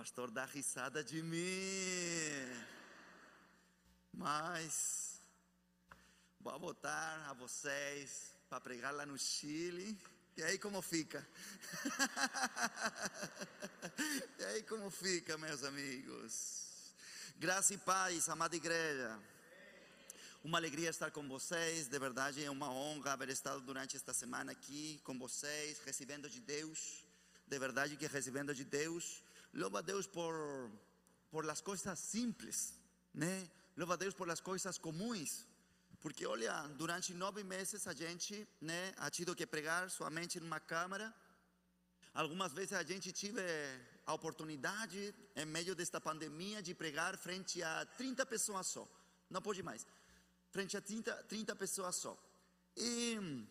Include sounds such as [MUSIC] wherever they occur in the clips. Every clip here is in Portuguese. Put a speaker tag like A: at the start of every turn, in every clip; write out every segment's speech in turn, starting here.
A: pastor dá risada de mim. Mas vou botar a vocês para pregar lá no Chile. E aí como fica? [LAUGHS] e aí como fica, meus amigos? Graça e paz, amada igreja. Uma alegria estar com vocês, de verdade é uma honra haver estado durante esta semana aqui com vocês, recebendo de Deus, de verdade que recebendo de Deus. Louva a Deus por, por as coisas simples, né? Louva a Deus por as coisas comuns, porque olha, durante nove meses a gente né, ha tido que pregar somente em uma câmara. Algumas vezes a gente tive a oportunidade, em meio desta pandemia, de pregar frente a 30 pessoas só. Não pode mais frente a 30, 30 pessoas só. E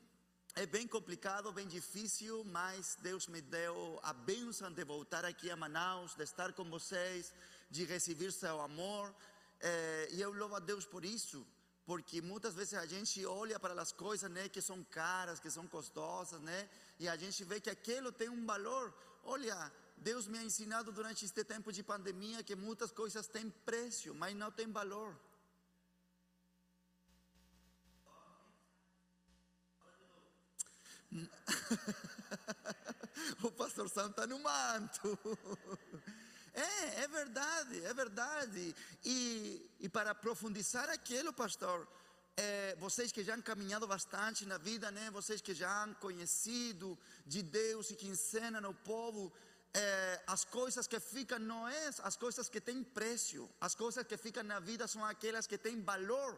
A: é bem complicado, bem difícil, mas Deus me deu a bênção de voltar aqui a Manaus, de estar com vocês, de receber seu amor. É, e eu louvo a Deus por isso, porque muitas vezes a gente olha para as coisas né, que são caras, que são custosas, né, e a gente vê que aquilo tem um valor. Olha, Deus me ha ensinado durante este tempo de pandemia que muitas coisas têm preço, mas não têm valor. [LAUGHS] o pastor Santo está no manto. [LAUGHS] É, é verdade, é verdade. E, e para profundizar aquilo, pastor, é, vocês que já han caminhado bastante na vida, né? Vocês que já han conhecido de Deus e que ensinam ao povo, é, as coisas que ficam não é as coisas que têm preço, as coisas que ficam na vida são aquelas que têm valor.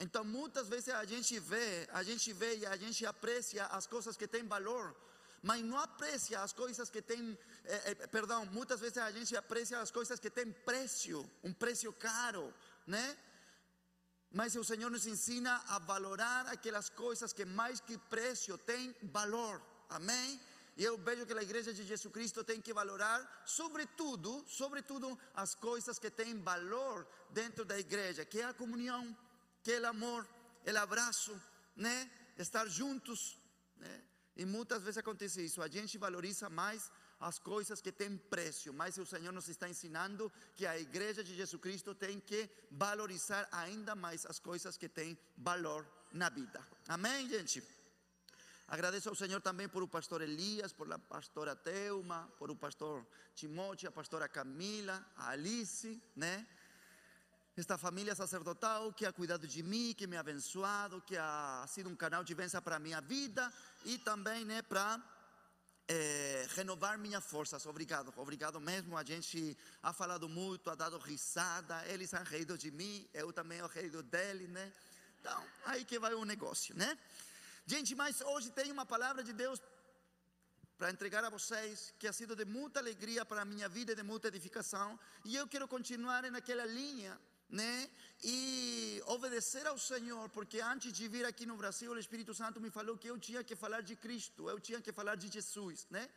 A: Então muitas vezes a gente vê, a gente vê e a gente aprecia as coisas que têm valor, mas não aprecia as coisas que têm, é, é, perdão, muitas vezes a gente aprecia as coisas que têm preço, um preço caro, né? Mas o Senhor nos ensina a valorar aquelas coisas que mais que preço têm valor, amém? E eu vejo que a igreja de Jesus Cristo tem que valorar, sobretudo, sobretudo, as coisas que têm valor dentro da igreja, que é a comunhão que o amor, o abraço, né? Estar juntos, né? E muitas vezes acontece isso, a gente valoriza mais as coisas que têm preço, mas o Senhor nos está ensinando que a igreja de Jesus Cristo tem que valorizar ainda mais as coisas que têm valor na vida. Amém, gente? Agradeço ao Senhor também por o pastor Elias, por a pastora Teuma, por o pastor Timóteo, a pastora Camila, a Alice, né? Esta família sacerdotal que ha cuidado de mim, que me ha abençoado, que ha sido um canal de bênção para a minha vida e também né, para é, renovar minhas forças. Obrigado, obrigado mesmo. A gente ha falado muito, ha dado risada, eles han reído de mim, eu também reído dele, né? Então, aí que vai o negócio, né? Gente, mas hoje tem uma palavra de Deus para entregar a vocês, que ha sido de muita alegria para a minha vida e de muita edificação, e eu quero continuar naquela linha né? E obedecer ao Senhor, porque antes de vir aqui no Brasil, o Espírito Santo me falou que eu tinha que falar de Cristo, eu tinha que falar de Jesus, né?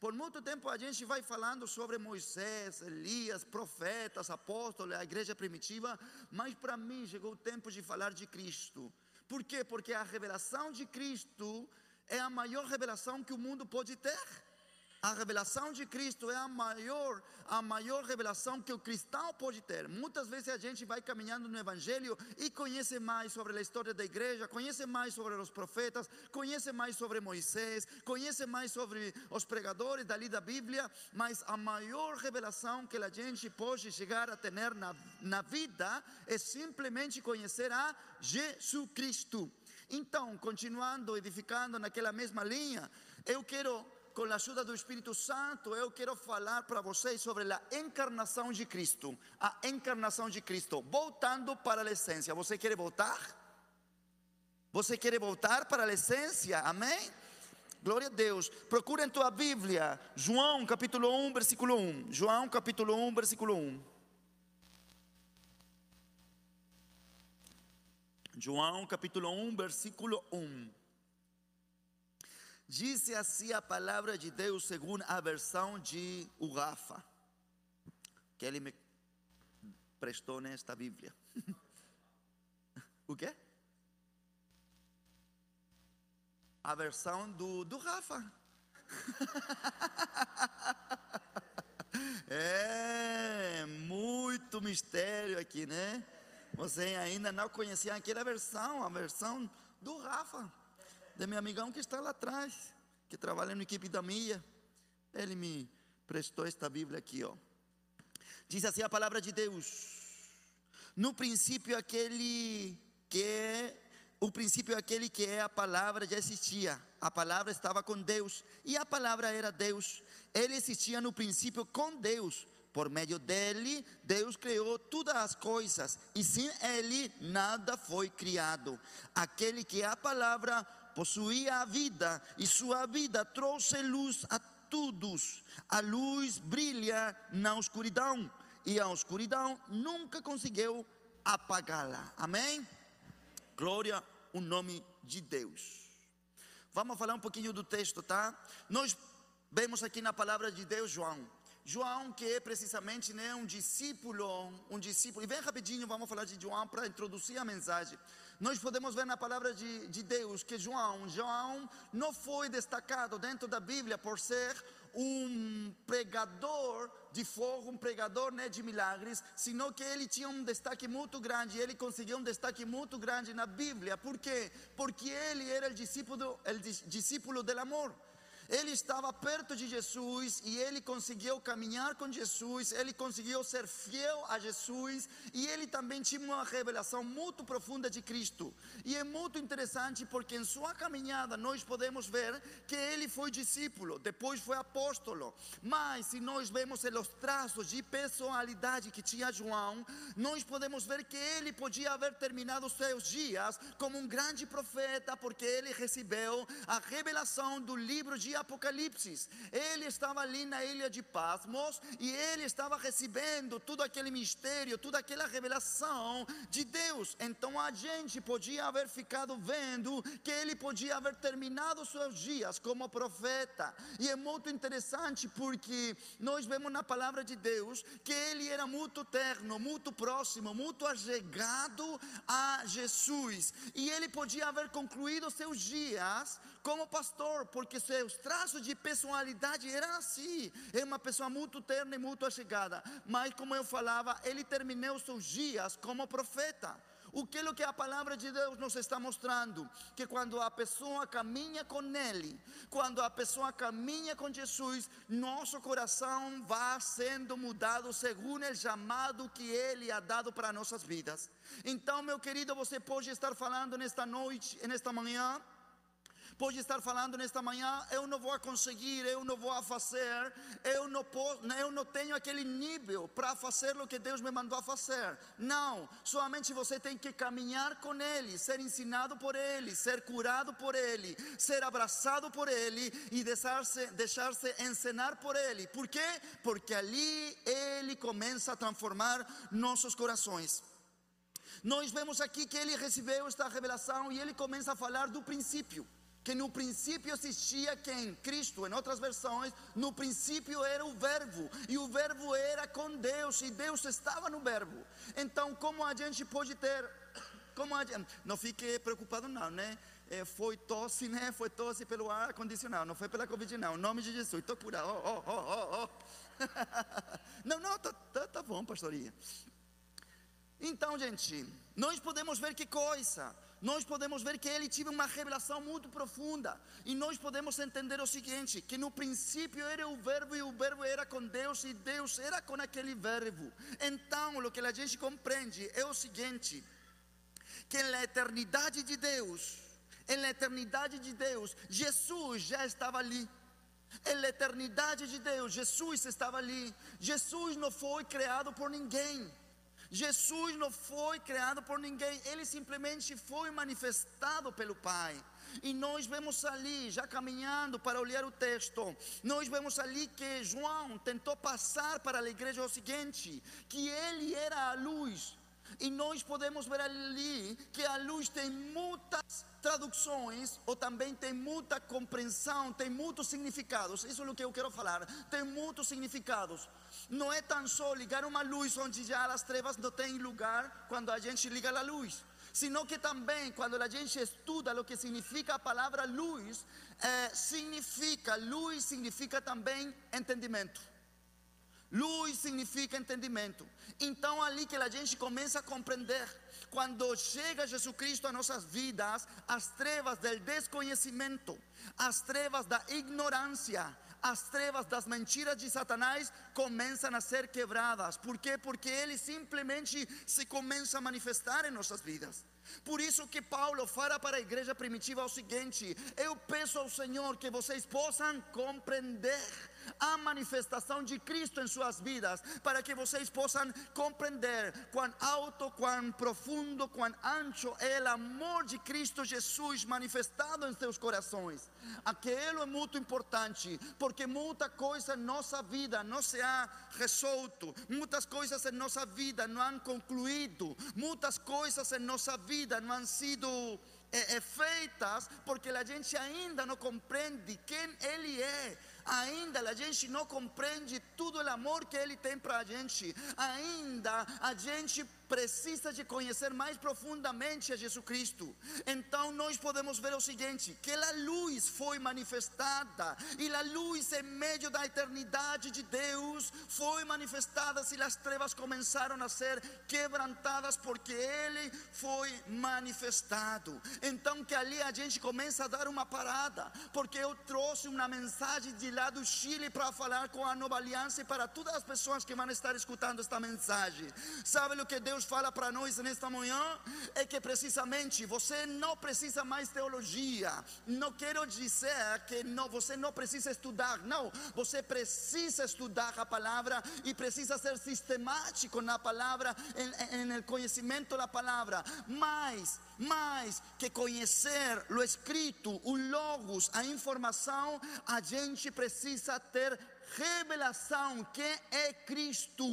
A: Por muito tempo a gente vai falando sobre Moisés, Elias, profetas, apóstolos, a igreja primitiva, mas para mim chegou o tempo de falar de Cristo. Por quê? Porque a revelação de Cristo é a maior revelação que o mundo pode ter. A revelação de Cristo é a maior, a maior revelação que o cristão pode ter. Muitas vezes a gente vai caminhando no Evangelho e conhece mais sobre a história da igreja, conhece mais sobre os profetas, conhece mais sobre Moisés, conhece mais sobre os pregadores dali da Bíblia, mas a maior revelação que a gente pode chegar a ter na, na vida é simplesmente conhecer a Jesus Cristo. Então, continuando, edificando naquela mesma linha, eu quero com a ajuda do Espírito Santo, eu quero falar para vocês sobre a encarnação de Cristo. A encarnação de Cristo, voltando para a essência. Você quer voltar? Você quer voltar para a essência? Amém? Glória a Deus. Procura em tua Bíblia, João capítulo 1, versículo 1. João capítulo 1, versículo 1. João capítulo 1, versículo 1. Disse assim a palavra de Deus, segundo a versão de Urafa, que ele me prestou nesta Bíblia. [LAUGHS] o quê? A versão do, do Rafa. [LAUGHS] é, muito mistério aqui, né? Você ainda não conhecia aquela versão, a versão do Rafa, de meu amigão que está lá atrás, que trabalha na equipe da Mia. Ele me prestou esta Bíblia aqui, ó. Diz assim a palavra de Deus: No princípio, aquele que é, o princípio, aquele que é a palavra já existia. A palavra estava com Deus e a palavra era Deus. Ele existia no princípio com Deus. Por meio dele, Deus criou todas as coisas, e sem ele, nada foi criado. Aquele que é a palavra possuía a vida, e sua vida trouxe luz a todos. A luz brilha na escuridão, e a escuridão nunca conseguiu apagá-la. Amém? Glória ao nome de Deus. Vamos falar um pouquinho do texto, tá? Nós vemos aqui na palavra de Deus, João. João, que é precisamente né, um discípulo, um discípulo, e bem rapidinho vamos falar de João para introduzir a mensagem. Nós podemos ver na palavra de, de Deus que João, João não foi destacado dentro da Bíblia por ser um pregador de fogo, um pregador né, de milagres, senão que ele tinha um destaque muito grande, ele conseguiu um destaque muito grande na Bíblia. Por quê? Porque ele era o discípulo, o discípulo do amor. Ele estava perto de Jesus e ele conseguiu caminhar com Jesus, ele conseguiu ser fiel a Jesus e ele também tinha uma revelação muito profunda de Cristo. E é muito interessante porque em sua caminhada nós podemos ver que ele foi discípulo, depois foi apóstolo. Mas se nós vemos os traços de personalidade que tinha João, nós podemos ver que ele podia haver terminado seus dias como um grande profeta, porque ele recebeu a revelação do livro de Apocalipse. Ele estava ali na ilha de Pasmos e ele estava recebendo todo aquele mistério, toda aquela revelação de Deus. Então a gente podia haver ficado vendo que ele podia haver terminado seus dias como profeta. E é muito interessante porque nós vemos na palavra de Deus que ele era muito terno, muito próximo, muito allegado a Jesus. E ele podia haver concluído seus dias como pastor, porque seus traços de personalidade eram assim. É uma pessoa muito terna e muito chegada. Mas, como eu falava, ele terminou seus dias como profeta. O que é que a palavra de Deus nos está mostrando? Que quando a pessoa caminha com Ele, quando a pessoa caminha com Jesus, nosso coração vai sendo mudado segundo o chamado que Ele ha dado para nossas vidas. Então, meu querido, você pode estar falando nesta noite, nesta manhã, pode estar falando nesta manhã, eu não vou conseguir, eu não vou fazer, eu não, posso, eu não tenho aquele nível para fazer o que Deus me mandou fazer. Não, somente você tem que caminhar com Ele, ser ensinado por Ele, ser curado por Ele, ser abraçado por Ele e deixar-se deixar ensinar por Ele. Por quê? Porque ali Ele começa a transformar nossos corações. Nós vemos aqui que ele recebeu esta revelação e ele começa a falar do princípio que no princípio existia quem? Cristo, em outras versões, no princípio era o Verbo, e o Verbo era com Deus, e Deus estava no Verbo. Então, como a gente pode ter, como a gente, não fique preocupado não, né? Foi tosse, né? Foi tosse pelo ar condicionado, não foi pela Covid não, em nome de Jesus, estou curado, oh, oh, oh, oh. [LAUGHS] não, não, tá, tá, tá bom, pastoria. Então, gente, nós podemos ver que coisa, nós podemos ver que ele teve uma revelação muito profunda. E nós podemos entender o seguinte: que no princípio era o Verbo e o Verbo era com Deus e Deus era com aquele Verbo. Então, o que a gente compreende é o seguinte: que na eternidade de Deus, na eternidade de Deus, Jesus já estava ali. Na eternidade de Deus, Jesus estava ali. Jesus não foi criado por ninguém. Jesus não foi criado por ninguém, ele simplesmente foi manifestado pelo Pai. E nós vemos ali, já caminhando para olhar o texto, nós vemos ali que João tentou passar para a igreja o seguinte: que ele era a luz. E nós podemos ver ali que a luz tem muitas traduções, ou também tem muita compreensão, tem muitos significados. Isso é o que eu quero falar. Tem muitos significados. Não é tão só ligar uma luz onde já as trevas não têm lugar quando a gente liga a luz. Sino que também, quando a gente estuda o que significa a palavra luz, eh, significa, luz significa também entendimento. Luz significa entendimento. Então, ali que a gente começa a compreender, quando chega Jesus Cristo a nossas vidas, as trevas do desconhecimento, as trevas da ignorância, as trevas das mentiras de Satanás começam a ser quebradas. Por quê? Porque ele simplesmente se começa a manifestar em nossas vidas. Por isso que Paulo fala para a igreja primitiva o seguinte: eu peço ao Senhor que vocês possam compreender a manifestação de Cristo em suas vidas, para que vocês possam compreender quão alto, quão profundo, quão ancho é o amor de Cristo Jesus manifestado em seus corações. Aquilo é muito importante, porque muita coisa em nossa vida não se ha resolto, muitas coisas em nossa vida não han concluído, muitas coisas em nossa vida não han sido é, feitas porque a gente ainda não compreende quem Ele é ainda a gente não compreende tudo o amor que Ele tem para a gente, ainda a gente precisa de conhecer mais profundamente a Jesus Cristo. Então nós podemos ver o seguinte: que a luz foi manifestada, e a luz em meio da eternidade de Deus foi manifestada, e as trevas começaram a ser quebrantadas, porque Ele foi manifestado. Então que ali a gente começa a dar uma parada, porque eu trouxe uma mensagem de lá do Chile para falar com a nova aliança e para todas as pessoas que vão estar escutando esta mensagem. Sabe o que Deus fala para nós nesta manhã? É que precisamente você não precisa mais teologia. Não quero dizer que não, você não precisa estudar. Não, você precisa estudar a palavra e precisa ser sistemático na palavra, em, em conhecimento da palavra. Mas mais que conhecer o escrito, o logos, a informação, a gente precisa ter revelação quem é Cristo.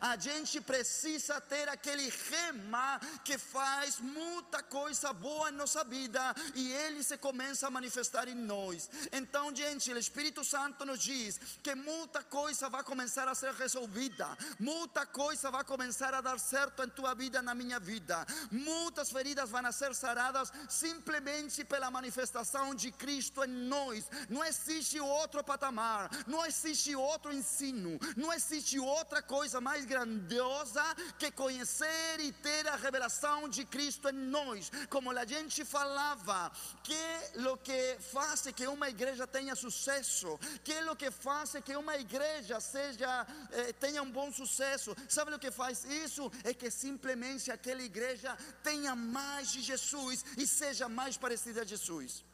A: A gente precisa ter aquele rema que faz muita coisa boa em nossa vida e ele se começa a manifestar em nós. Então, gente, o Espírito Santo nos diz que muita coisa vai começar a ser resolvida, muita coisa vai começar a dar certo em tua vida, na minha vida. Muitas feridas vão ser saradas simplesmente pela manifestação de Cristo em nós. Não existe outro patamar, não existe existe outro ensino, não existe outra coisa mais grandiosa que conhecer e ter a revelação de Cristo em nós. Como a gente falava, que o que faz que uma igreja tenha sucesso, que o que faz que uma igreja seja eh, tenha um bom sucesso. Sabe o que faz isso? É que simplesmente aquela igreja tenha mais de Jesus e seja mais parecida a Jesus.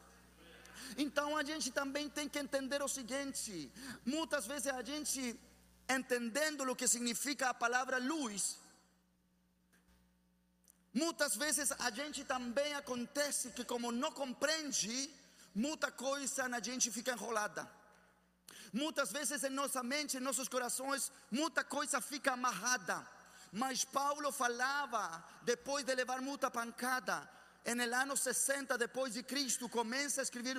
A: Então a gente também tem que entender o seguinte: muitas vezes a gente, entendendo o que significa a palavra luz, muitas vezes a gente também acontece que, como não compreende, muita coisa na gente fica enrolada. Muitas vezes em nossa mente, em nossos corações, muita coisa fica amarrada. Mas Paulo falava, depois de levar muita pancada, el ano 60 depois de Cristo, começa a escrever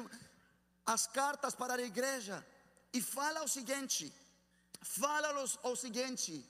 A: as cartas para a igreja e fala o seguinte: fala o seguinte,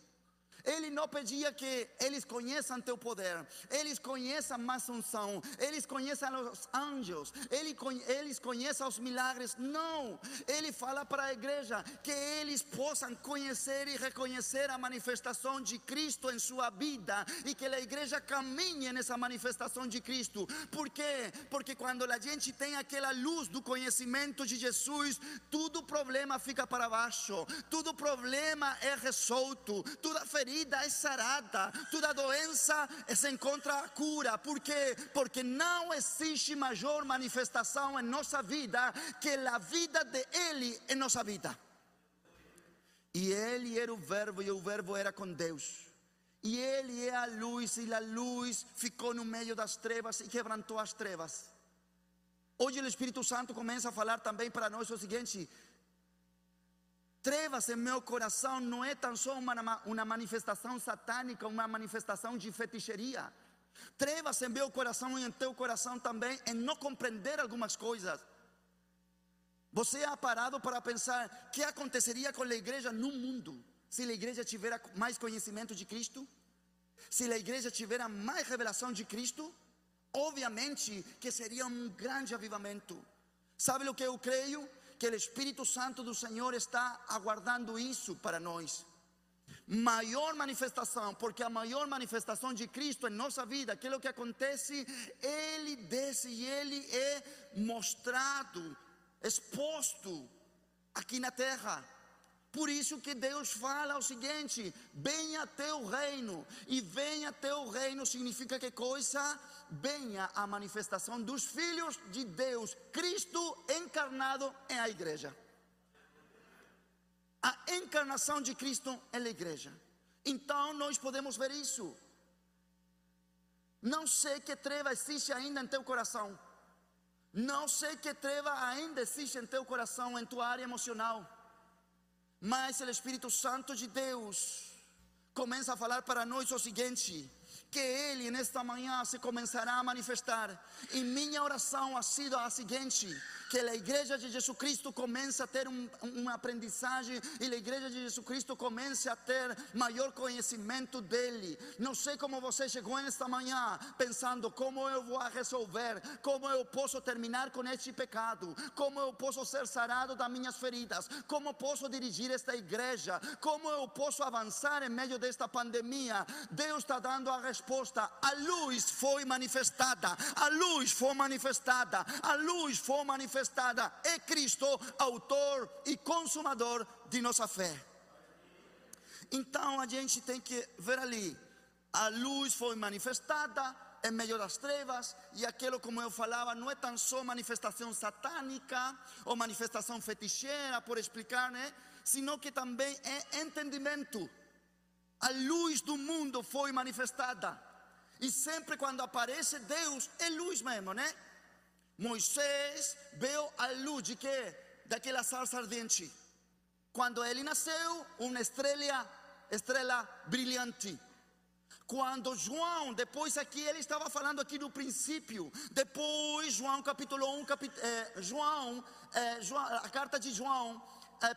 A: ele não pedia que eles conheçam teu poder, eles conheçam mais unção, eles conheçam os anjos, eles conheçam os milagres. Não, ele fala para a igreja que eles possam conhecer e reconhecer a manifestação de Cristo em sua vida e que a igreja caminhe nessa manifestação de Cristo. Por quê? Porque quando a gente tem aquela luz do conhecimento de Jesus, tudo problema fica para baixo, tudo problema é resolto, toda ferida ferida é sarada, toda doença se encontra cura. Por quê? Porque não existe maior manifestação em nossa vida que a vida de Ele em nossa vida. E Ele era o Verbo, e o Verbo era com Deus. E Ele é a luz, e a luz ficou no meio das trevas e quebrantou as trevas. Hoje o Espírito Santo começa a falar também para nós o seguinte: Trevas em meu coração não é tão só uma, uma manifestação satânica, uma manifestação de feticheria. Trevas em meu coração e em teu coração também em não compreender algumas coisas. Você ha parado para pensar que aconteceria com a igreja no mundo se a igreja tiver mais conhecimento de Cristo? Se a igreja tiver mais revelação de Cristo? Obviamente que seria um grande avivamento. Sabe o que eu creio? Que o Espírito Santo do Senhor está aguardando isso para nós. maior manifestação, porque a maior manifestação de Cristo em nossa vida, aquilo que acontece, Ele desce e Ele é mostrado, exposto aqui na terra. Por isso que Deus fala o seguinte: venha teu reino. E venha teu reino significa que coisa? Venha a manifestação dos filhos de Deus, Cristo encarnado em a igreja. A encarnação de Cristo é a igreja. Então nós podemos ver isso. Não sei que treva existe ainda em teu coração. Não sei que treva ainda existe em teu coração, em tua área emocional. Mas o Espírito Santo de Deus começa a falar para nós o seguinte: que Ele nesta manhã se começará a manifestar. E minha oração ha sido a seguinte: que a igreja de Jesus Cristo comece a ter um, uma aprendizagem e a igreja de Jesus Cristo comece a ter maior conhecimento dele. Não sei como você chegou nesta manhã pensando como eu vou resolver, como eu posso terminar com este pecado, como eu posso ser sarado das minhas feridas, como posso dirigir esta igreja, como eu posso avançar em meio desta pandemia. Deus está dando a resposta. A luz foi manifestada, a luz foi manifestada, a luz foi manifestada manifestada é Cristo, autor e consumador de nossa fé. Então a gente tem que ver ali, a luz foi manifestada em meio das trevas, e aquilo, como eu falava, não é tão só manifestação satânica ou manifestação feticheira, por explicar, né? Sino que também é entendimento. A luz do mundo foi manifestada. E sempre quando aparece Deus, é luz mesmo, né? Moisés viu a luz de que? Daquela sarça ardente. Quando ele nasceu, uma estrela, estrela brilhante. Quando João, depois aqui, ele estava falando aqui do princípio. Depois, João capítulo 1, capit, eh, João, eh, João, a carta de João,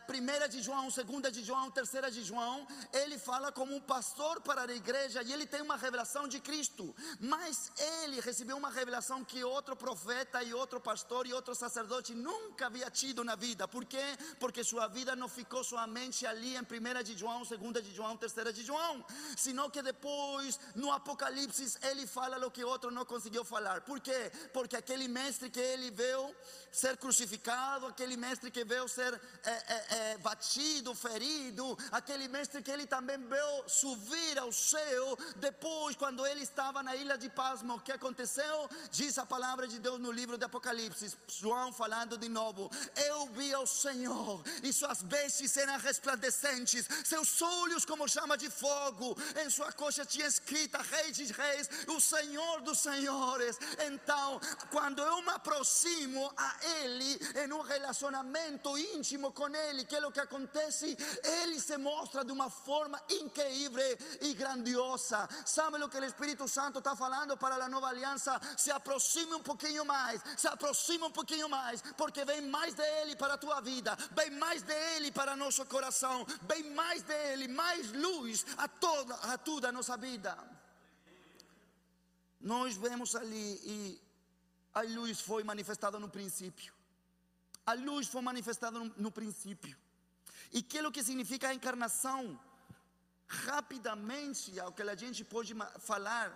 A: primeira de João, segunda de João, terceira de João, ele fala como um pastor para a igreja e ele tem uma revelação de Cristo. Mas ele recebeu uma revelação que outro profeta e outro pastor e outro sacerdote nunca havia tido na vida. Por quê? Porque sua vida não ficou somente ali em primeira de João, segunda de João, terceira de João, sino que depois no Apocalipse ele fala o que outro não conseguiu falar. Por quê? Porque aquele mestre que ele viu ser crucificado, aquele mestre que veio ser é, é, é, batido, ferido, aquele mestre que ele também veio subir ao céu. Depois, quando ele estava na ilha de Pasmo, o que aconteceu? Diz a palavra de Deus no livro de Apocalipse, João falando de novo: Eu vi o Senhor e suas vestes eram resplandecentes, seus olhos como chama de fogo, em sua coxa tinha escrita Rei de Reis, o Senhor dos Senhores. Então, quando eu me aproximo a ele em um relacionamento íntimo com Ele, que é o que acontece? Ele se mostra de uma forma incrível e grandiosa. Sabe o que o Espírito Santo está falando para a nova aliança? Se aproxime um pouquinho mais, se aproxime um pouquinho mais, porque vem mais dele para a tua vida, vem mais dele para nosso coração, vem mais dele, mais luz a toda a toda a nossa vida. Nós vemos ali e a luz foi manifestada no princípio. A luz foi manifestada no, no princípio. E que é que significa a encarnação? Rapidamente, ao que a gente pode falar,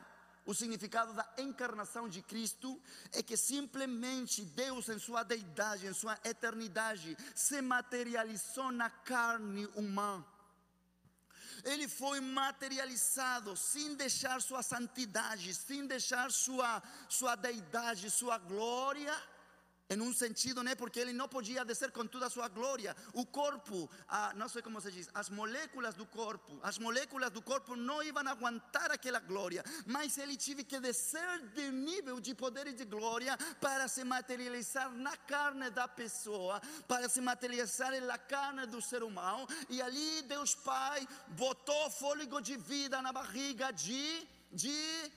A: o significado da encarnação de Cristo é que simplesmente Deus, em sua deidade, em sua eternidade, se materializou na carne humana ele foi materializado sem deixar sua santidade, sem deixar sua, sua deidade, sua glória em um sentido, né? Porque ele não podia descer com toda a sua glória. O corpo, a, não sei como se diz, as moléculas do corpo, as moléculas do corpo não iam aguentar aquela glória, mas ele tive que descer de nível de poder e de glória para se materializar na carne da pessoa, para se materializar na carne do ser humano. E ali Deus Pai botou fôlego de vida na barriga de, de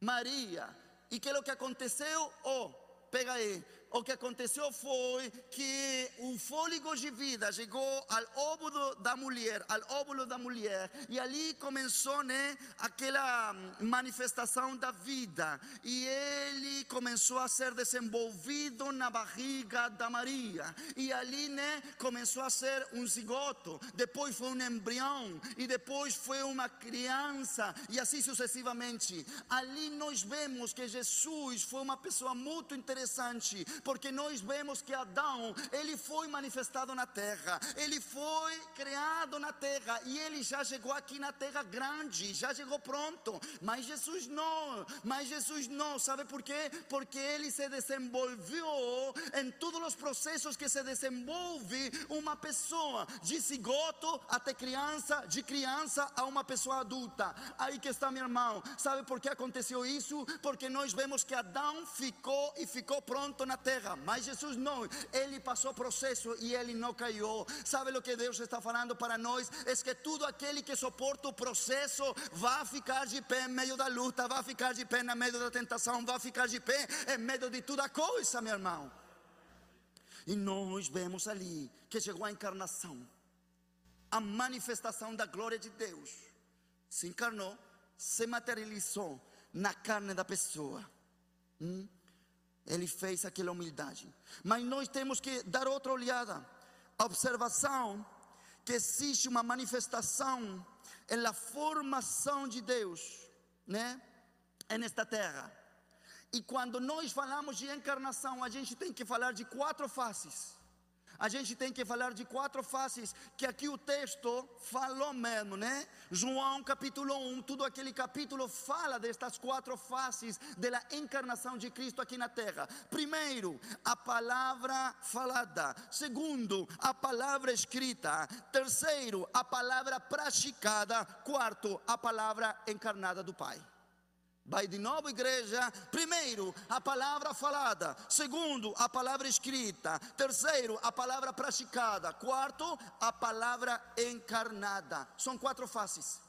A: Maria. E que o que aconteceu? Oh, pega aí, o que aconteceu foi que o fôlego de vida chegou ao óvulo da mulher, ao óvulo da mulher, e ali começou, né, aquela manifestação da vida, e ele começou a ser desenvolvido na barriga da Maria, e ali, né, começou a ser um zigoto, depois foi um embrião, e depois foi uma criança, e assim sucessivamente. Ali nós vemos que Jesus foi uma pessoa muito interessante, porque nós vemos que Adão, ele foi manifestado na terra, ele foi criado na terra e ele já chegou aqui na terra grande, já chegou pronto. Mas Jesus não, mas Jesus não, sabe por quê? Porque ele se desenvolveu em todos os processos que se desenvolve uma pessoa, de cigoto até criança, de criança a uma pessoa adulta. Aí que está meu irmão, sabe por que aconteceu isso? Porque nós vemos que Adão ficou e ficou pronto na terra terra, mas Jesus não, ele passou processo e ele não caiu. Sabe o que Deus está falando para nós? É que tudo aquele que suporta o processo vai ficar de pé em meio da luta, vai ficar de pé no meio da tentação, vai ficar de pé em meio de toda coisa, meu irmão. E nós vemos ali que chegou a encarnação, a manifestação da glória de Deus. Se encarnou, se materializou na carne da pessoa. Hum? Ele fez aquela humildade. Mas nós temos que dar outra olhada. A observação que existe uma manifestação na formação de Deus, né? Nesta terra. E quando nós falamos de encarnação, a gente tem que falar de quatro faces a gente tem que falar de quatro faces que aqui o texto falou mesmo, né? João capítulo 1, tudo aquele capítulo fala destas quatro faces da encarnação de Cristo aqui na terra. Primeiro, a palavra falada. Segundo, a palavra escrita. Terceiro, a palavra praticada. Quarto, a palavra encarnada do Pai. Vai de novo, igreja. Primeiro, a palavra falada. Segundo, a palavra escrita. Terceiro, a palavra praticada. Quarto, a palavra encarnada. São quatro faces.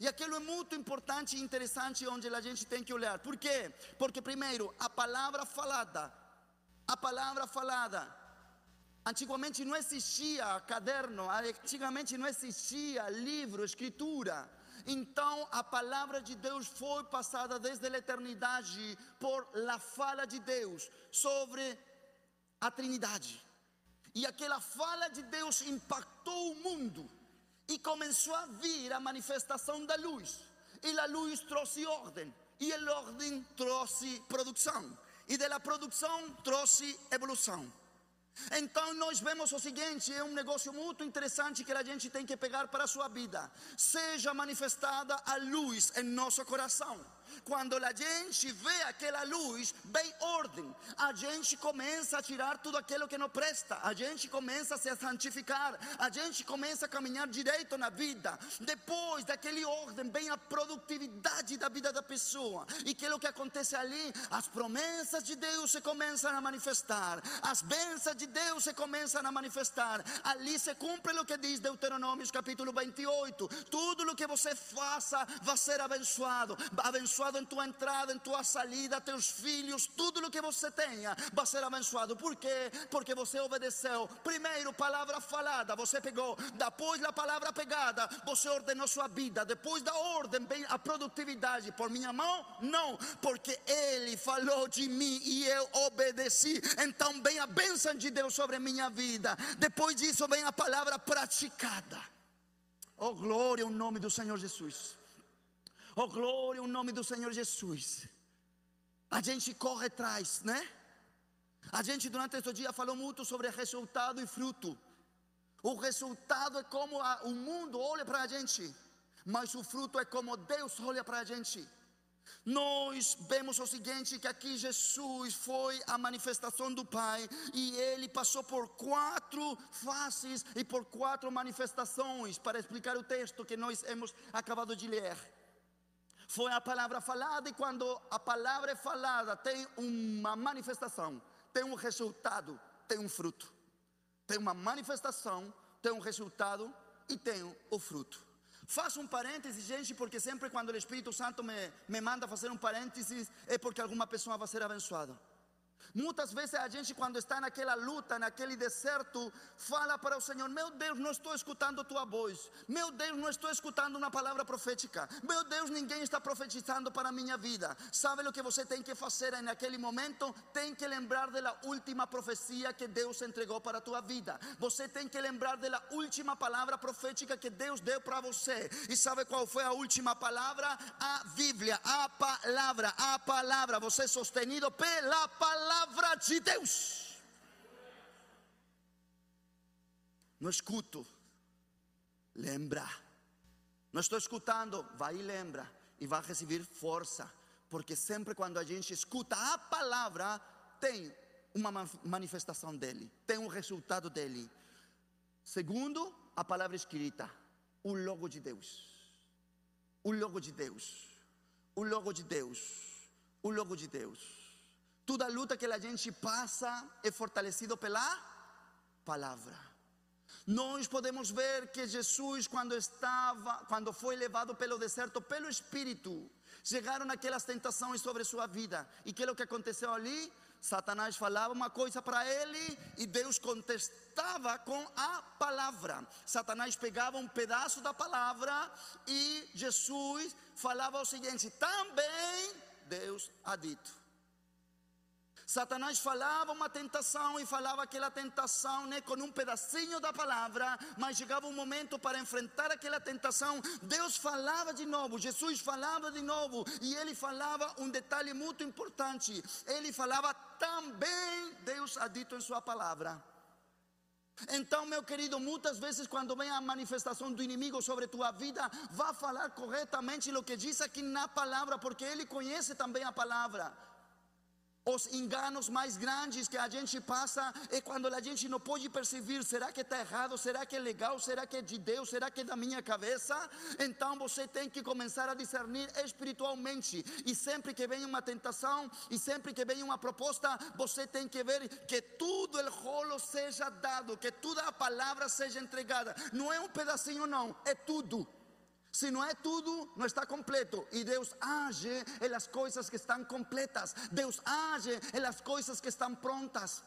A: E aquilo é muito importante e interessante onde a gente tem que olhar. Por quê? Porque, primeiro, a palavra falada. A palavra falada. Antigamente não existia caderno, antigamente não existia livro, escritura. Então a palavra de Deus foi passada desde a eternidade por la fala de Deus sobre a Trindade. E aquela fala de Deus impactou o mundo e começou a vir a manifestação da luz. E a luz trouxe ordem, e a ordem trouxe produção, e da produção trouxe evolução. Então nós vemos o seguinte: é um negócio muito interessante que a gente tem que pegar para a sua vida. Seja manifestada a luz em nosso coração. Quando a gente vê aquela luz, vem ordem. A gente começa a tirar tudo aquilo que não presta. A gente começa a se santificar. A gente começa a caminhar direito na vida. Depois daquele ordem, vem a produtividade da vida da pessoa. E que é que acontece ali? As promessas de Deus se começam a manifestar. As bênçãos de Deus se começam a manifestar. Ali se cumpre o que diz Deuteronômio capítulo 28. Tudo o que você faça vai ser abençoado. Abençoado em tua entrada, em tua saída, teus filhos, tudo o que você tenha vai ser abençoado. Por quê? Porque você obedeceu. Primeiro, palavra falada, você pegou. Depois, da palavra pegada, você ordenou sua vida. Depois da ordem, vem a produtividade. Por minha mão? Não, porque Ele falou de mim e eu obedeci. Então, vem a bênção de Deus sobre minha vida. Depois disso, vem a palavra praticada. Oh, glória ao nome do Senhor Jesus. Oh, glória ao nome do Senhor Jesus. A gente corre atrás, né? A gente durante este dia falou muito sobre resultado e fruto. O resultado é como a, o mundo olha para a gente, mas o fruto é como Deus olha para a gente. Nós vemos o seguinte: que aqui Jesus foi a manifestação do Pai e ele passou por quatro faces e por quatro manifestações para explicar o texto que nós hemos acabado de ler. Foi a palavra falada, e quando a palavra é falada, tem uma manifestação, tem um resultado, tem um fruto. Tem uma manifestação, tem um resultado e tem o fruto. Faço um parêntese, gente, porque sempre quando o Espírito Santo me, me manda fazer um parênteses, é porque alguma pessoa vai ser abençoada. Muitas vezes a gente, quando está naquela luta, naquele deserto, fala para o Senhor: Meu Deus, não estou escutando tua voz. Meu Deus, não estou escutando uma palavra profética. Meu Deus, ninguém está profetizando para a minha vida. Sabe o que você tem que fazer naquele momento? Tem que lembrar da última profecia que Deus entregou para a tua vida. Você tem que lembrar da última palavra profética que Deus deu para você. E sabe qual foi a última palavra? A Bíblia, a palavra, a palavra. Você é sostenido pela palavra palavra de Deus. Não escuto, lembra. Não estou escutando, vai e lembra e vai receber força, porque sempre quando a gente escuta a palavra, tem uma manifestação dele, tem um resultado dele. Segundo, a palavra escrita, o logo de Deus. O logo de Deus. O logo de Deus. O logo de Deus. Toda luta que a gente passa é fortalecido pela palavra. Nós podemos ver que Jesus, quando estava, quando foi levado pelo deserto, pelo Espírito, chegaram aquelas tentações sobre sua vida. E que é o que aconteceu ali? Satanás falava uma coisa para ele e Deus contestava com a palavra. Satanás pegava um pedaço da palavra e Jesus falava o seguinte: também Deus ha dito. Satanás falava uma tentação e falava aquela tentação né, com um pedacinho da palavra, mas chegava um momento para enfrentar aquela tentação. Deus falava de novo, Jesus falava de novo, e ele falava um detalhe muito importante: ele falava também, Deus ha dito em Sua palavra. Então, meu querido, muitas vezes quando vem a manifestação do inimigo sobre tua vida, vá falar corretamente o que diz aqui na palavra, porque ele conhece também a palavra. Os enganos mais grandes que a gente passa é quando a gente não pode perceber: será que está errado? Será que é legal? Será que é de Deus? Será que é da minha cabeça? Então você tem que começar a discernir espiritualmente. E sempre que vem uma tentação, e sempre que vem uma proposta, você tem que ver que tudo o rolo seja dado, que toda a palavra seja entregada. Não é um pedacinho, não, é tudo. Se não é tudo, não está completo. E Deus age em las coisas que estão completas. Deus age em las coisas que estão prontas.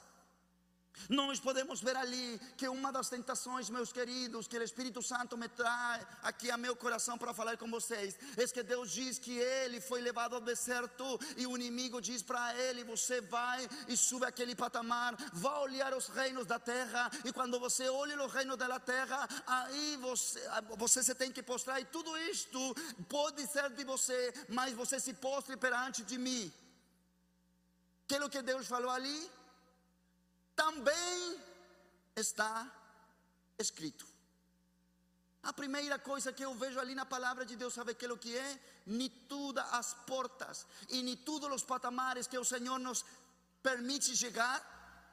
A: Nós podemos ver ali que uma das tentações, meus queridos, que o Espírito Santo me traz aqui a meu coração para falar com vocês, é que Deus diz que ele foi levado ao deserto e o inimigo diz para ele: Você vai e sube aquele patamar, vai olhar os reinos da terra, e quando você olha os reinos da terra, aí você, você se tem que postrar, e tudo isto pode ser de você, mas você se postre perante de mim. Que é o que Deus falou ali? Também está escrito. A primeira coisa que eu vejo ali na palavra de Deus, sabe que é o que é? Ni todas as portas e nem todos os patamares que o Senhor nos permite chegar,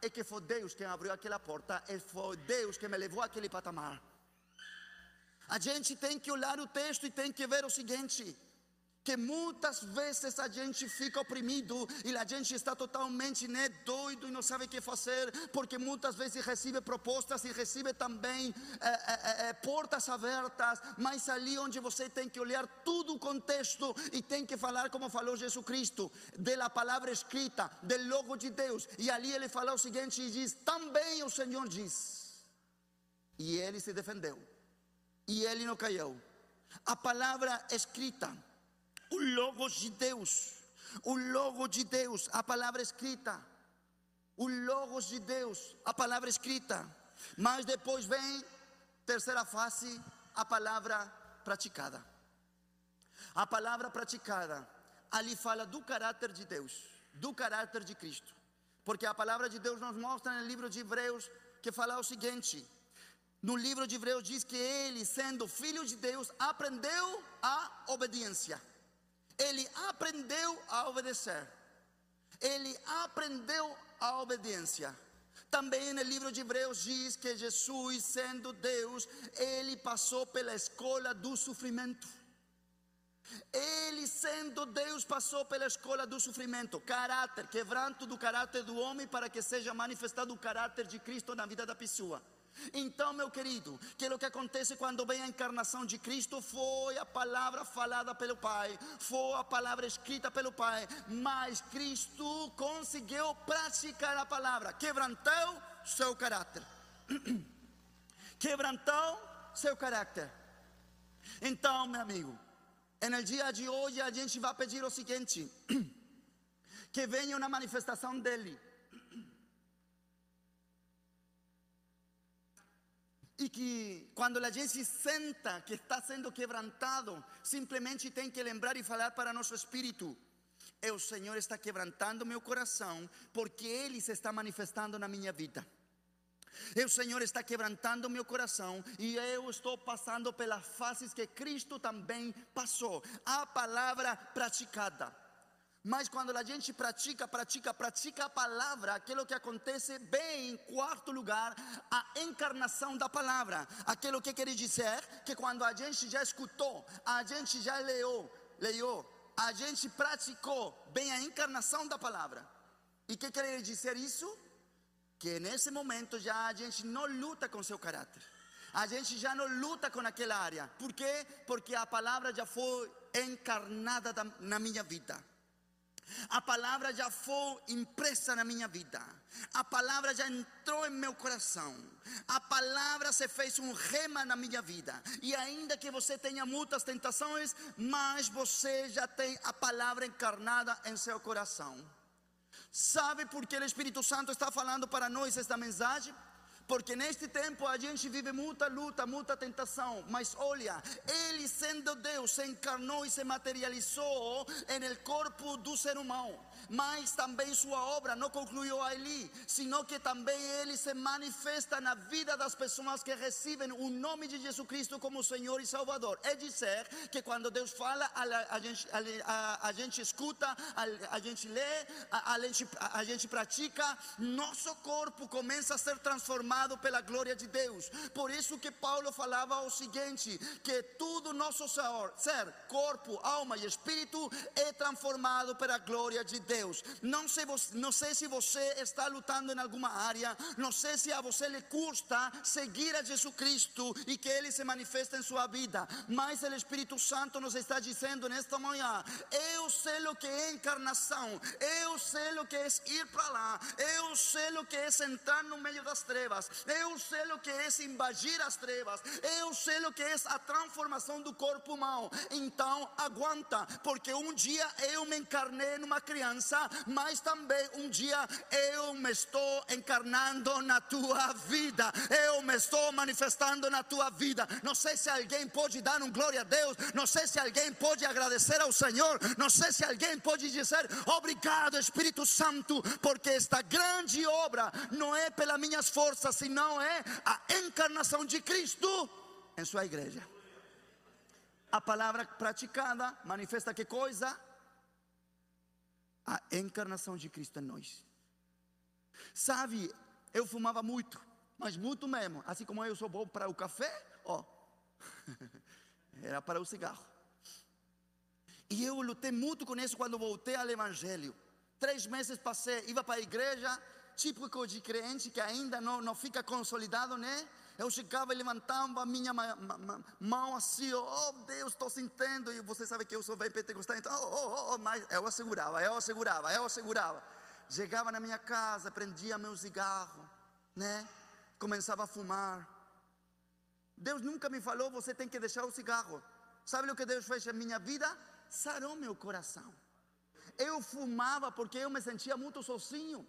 A: é que foi Deus quem abriu aquela porta, e foi Deus que me levou àquele patamar. A gente tem que olhar o texto e tem que ver o seguinte: que muitas vezes a gente fica oprimido e a gente está totalmente né, doido e não sabe o que fazer, porque muitas vezes recebe propostas e recebe também é, é, é, portas abertas, mas ali onde você tem que olhar tudo o contexto e tem que falar como falou Jesus Cristo, da palavra escrita, do logo de Deus, e ali ele fala o seguinte e diz: também o Senhor diz, e ele se defendeu, e ele não caiu. A palavra escrita o Logos de Deus, o Logo de Deus, a palavra escrita, o Logos de Deus, a palavra escrita. Mas depois vem, terceira fase, a palavra praticada. A palavra praticada, ali fala do caráter de Deus, do caráter de Cristo. Porque a palavra de Deus nos mostra no livro de Hebreus que fala o seguinte: no livro de Hebreus diz que ele, sendo filho de Deus, aprendeu a obediência ele aprendeu a obedecer. Ele aprendeu a obediência. Também no livro de Hebreus diz que Jesus, sendo Deus, ele passou pela escola do sofrimento. Ele, sendo Deus, passou pela escola do sofrimento, caráter, quebranto do caráter do homem para que seja manifestado o caráter de Cristo na vida da pessoa. Então, meu querido, que é o que acontece quando vem a encarnação de Cristo foi a palavra falada pelo Pai, foi a palavra escrita pelo Pai, mas Cristo conseguiu praticar a palavra, quebrantou seu caráter. [CLEARS THROAT] quebrantou seu caráter. Então, meu amigo, no dia de hoje a gente vai pedir o seguinte: [CLEARS THROAT] que venha uma manifestação dele. E que quando a gente senta que está sendo quebrantado, simplesmente tem que lembrar e falar para nosso espírito: o Senhor está quebrantando meu coração, porque Ele se está manifestando na minha vida. O Senhor está quebrantando meu coração e eu estou passando pelas fases que Cristo também passou. A palavra praticada. Mas quando a gente pratica, pratica, pratica a palavra, aquilo que acontece bem em quarto lugar, a encarnação da palavra. Aquilo que quer dizer que quando a gente já escutou, a gente já leu, leu, a gente praticou bem a encarnação da palavra. E que quer dizer isso? que nesse momento já a gente não luta com seu caráter. A gente já não luta com aquela área. Por quê? Porque a palavra já foi encarnada na minha vida. A palavra já foi impressa na minha vida. A palavra já entrou em meu coração. A palavra se fez um rema na minha vida. E ainda que você tenha muitas tentações, mas você já tem a palavra encarnada em seu coração. Sabe por que o Espírito Santo está falando para nós esta mensagem? Porque neste tempo a gente vive muita luta, muita tentação, mas olha, Ele sendo Deus se encarnou e se materializou no corpo do ser humano mas também sua obra não concluiu ali, sino que também ele se manifesta na vida das pessoas que recebem o nome de Jesus Cristo como Senhor e Salvador. É dizer que quando Deus fala, a, a, gente, a, a gente, escuta, a, gente lê, a, gente, a gente pratica, nosso corpo começa a ser transformado pela glória de Deus. Por isso que Paulo falava o seguinte: que tudo nosso ser, corpo, alma e espírito é transformado pela glória de Deus. Deus. Não sei, não sei se você está lutando em alguma área, não sei se a você lhe custa seguir a Jesus Cristo e que Ele se manifeste em sua vida, mas o Espírito Santo nos está dizendo nesta manhã: eu sei o que é encarnação, eu sei o que é ir para lá, eu sei o que é entrar no meio das trevas, eu sei o que é invadir as trevas, eu sei o que é a transformação do corpo humano. Então, aguanta, porque um dia eu me encarnei numa criança mas também um dia eu me estou encarnando na tua vida, eu me estou manifestando na tua vida. Não sei se alguém pode dar um glória a Deus, não sei se alguém pode agradecer ao Senhor, não sei se alguém pode dizer obrigado, Espírito Santo, porque esta grande obra não é pelas minhas forças, senão é a encarnação de Cristo em sua igreja. A palavra praticada manifesta que coisa? A encarnação de Cristo em nós. Sabe, eu fumava muito, mas muito mesmo. Assim como eu sou bom para o café, ó, [LAUGHS] era para o cigarro. E eu lutei muito com isso quando voltei ao Evangelho. Três meses passei, ia para a igreja, típico de crente que ainda não, não fica consolidado, né? Eu chegava e levantava a minha mão assim, oh Deus, estou sentindo. E você sabe que eu sou bem pentecostal, então, oh, oh, oh, mas eu assegurava, eu assegurava, eu assegurava. Chegava na minha casa, prendia meu cigarro, né? Começava a fumar. Deus nunca me falou, você tem que deixar o cigarro. Sabe o que Deus fez em minha vida? Sarou meu coração. Eu fumava porque eu me sentia muito sozinho.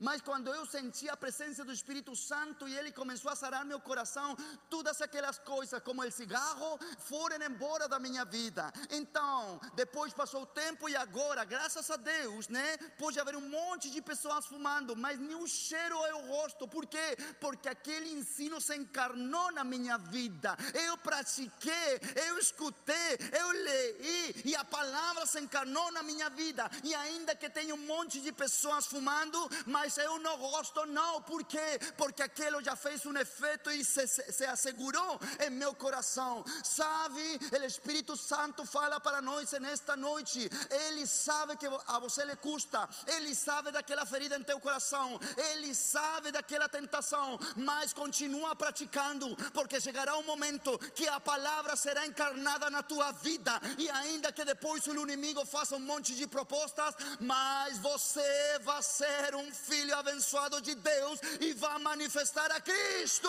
A: Mas quando eu senti a presença do Espírito Santo e ele começou a sarar meu coração, todas aquelas coisas, como o cigarro, foram embora da minha vida. Então, depois passou o tempo e agora, graças a Deus, né? Pode haver um monte de pessoas fumando, mas nenhum cheiro é o rosto. Por quê? Porque aquele ensino se encarnou na minha vida. Eu pratiquei, eu escutei, eu li e a palavra se encarnou na minha vida. E ainda que tenha um monte de pessoas fumando, mas eu não gosto, não, por quê? Porque aquilo já fez um efeito e se, se, se assegurou em meu coração. Sabe, o Espírito Santo fala para nós nesta noite, ele sabe que a você lhe custa, ele sabe daquela ferida em teu coração, ele sabe daquela tentação, mas continua praticando, porque chegará um momento que a palavra será encarnada na tua vida, e ainda que depois o inimigo faça um monte de propostas, mas você vai ser um filho abençoado de Deus e vai manifestar a Cristo.